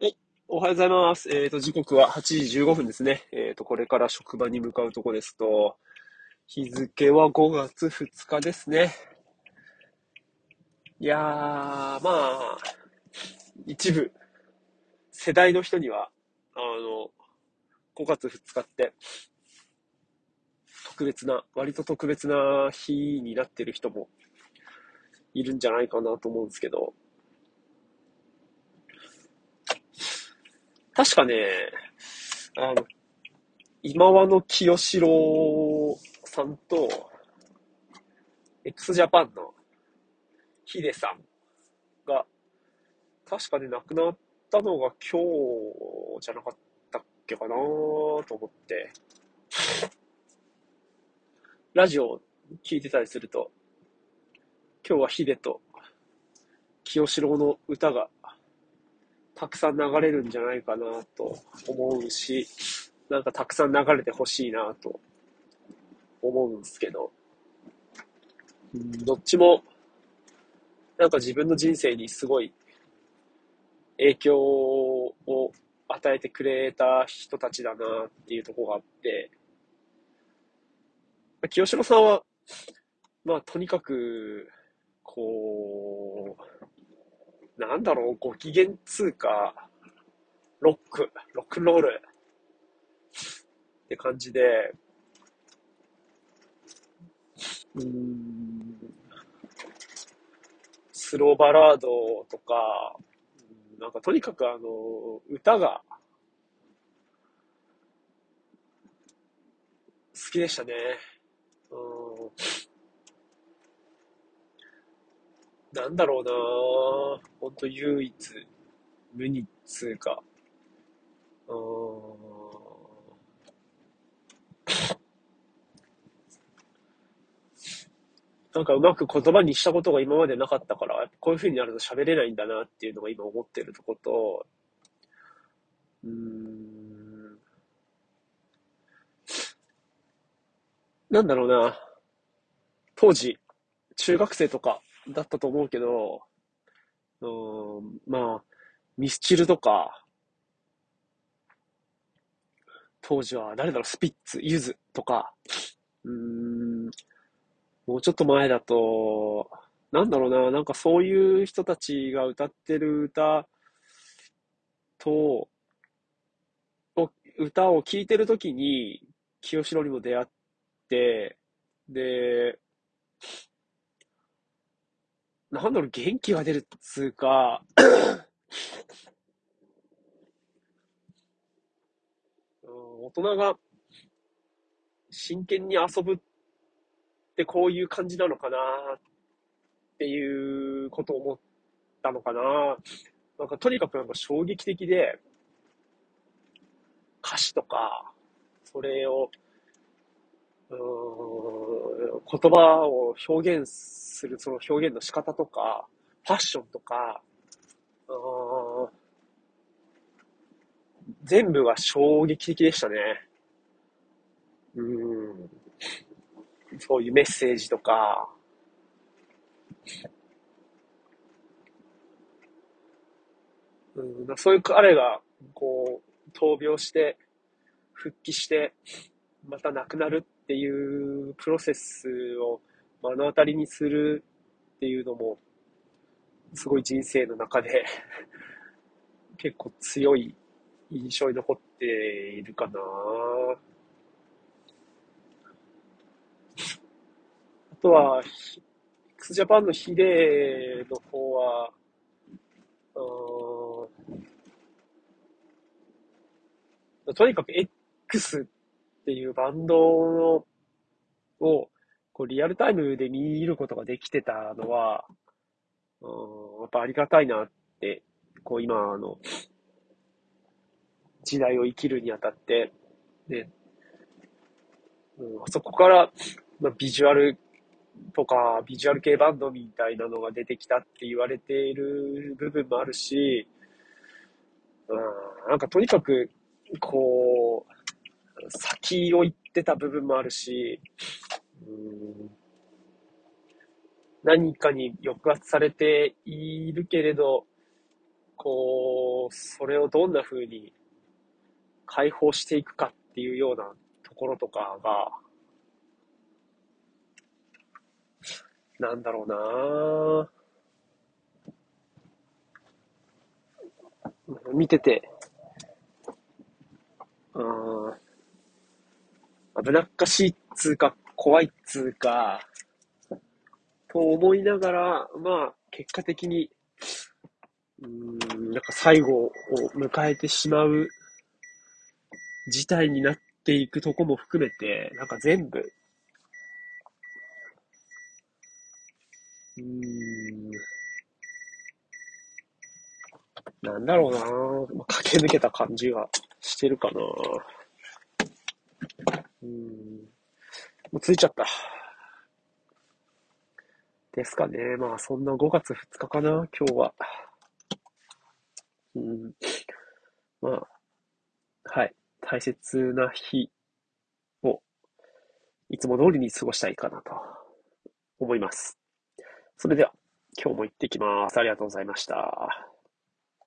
はいおはようございます。えっ、と、時刻は8時15分ですね。えっ、と、これから職場に向かうとこですと、日付は5月2日ですね。いやー、まあ、一部、世代の人には、あの、5月2日って、特別な、割と特別な日になってる人もいるんじゃないかなと思うんですけど、確かね、あの、今和の清志郎さんと、x ジャパンのヒデさんが、確かね、亡くなったのが今日じゃなかったっけかなと思って、ラジオ聞いてたりすると、今日はヒデと清志郎の歌がたくさん流れるんじゃないかなと思うし、なんかたくさん流れてほしいなと思うんですけど、うん。どっちも、なんか自分の人生にすごい影響を与えてくれた人たちだなっていうところがあって、清志郎さんは、まあとにかく、こう、なんだろう、ご機嫌通貨、ロック、ロックンロール。って感じで、うん、スローバラードとか、なんかとにかくあの、歌が。好きでしたね。うん。なんだろうな。ほんと唯一無二っつうか、うーん。なんかうまく言葉にしたことが今までなかったから、こういう風になると喋れないんだなっていうのが今思ってるとこと、うーん、なんだろうな。当時、中学生とかだったと思うけど、うん、まあ、ミスチルとか、当時は誰だろう、スピッツ、ユズとか、うん、もうちょっと前だと、なんだろうな、なんかそういう人たちが歌ってる歌と、歌を聴いてるときに、清志郎にも出会って、で、なんだろう、元気が出るっつうか、うん大人が真剣に遊ぶってこういう感じなのかなっていうことを思ったのかな。なんかとにかくなんか衝撃的で、歌詞とか、それを、うん言葉を表現するその表現の仕方とか、ファッションとか、全部が衝撃的でしたね。うん。そういうメッセージとか、うん、そういう彼が、こう、闘病して、復帰して、また亡くなるっていうプロセスを目の当たりにするっていうのも、すごい人生の中で 結構強い印象に残っているかな。あとは、x ジャパンのヒデの方は、うんとにかく X っていうバンドをこうリアルタイムで見ることができてたのは、うんやっぱありがたいなって、こう今の時代を生きるにあたって、ね、うん、そこから、まあ、ビジュアルとか、ビジュアル系バンドみたいなのが出てきたって言われている部分もあるし、うん、なんかとにかく、こう、先を行ってた部分もあるし、何かに抑圧されているけれど、こと、それをどんな風に解放していくかっていうようなところとかが、なんだろうな。見てて、うん、危なっかしいっつうか、怖いっつうか、と思いながら、まあ、結果的に、うーん、なんか最後を迎えてしまう事態になっていくとこも含めて、なんか全部、うーん、なんだろうなまあ、駆け抜けた感じがしてるかなぁうん、もうついちゃった。ですかね。まあ、そんな5月2日かな、今日は。うん。まあ、はい。大切な日を、いつも通りに過ごしたいかなと思います。それでは、今日も行ってきます。ありがとうございました。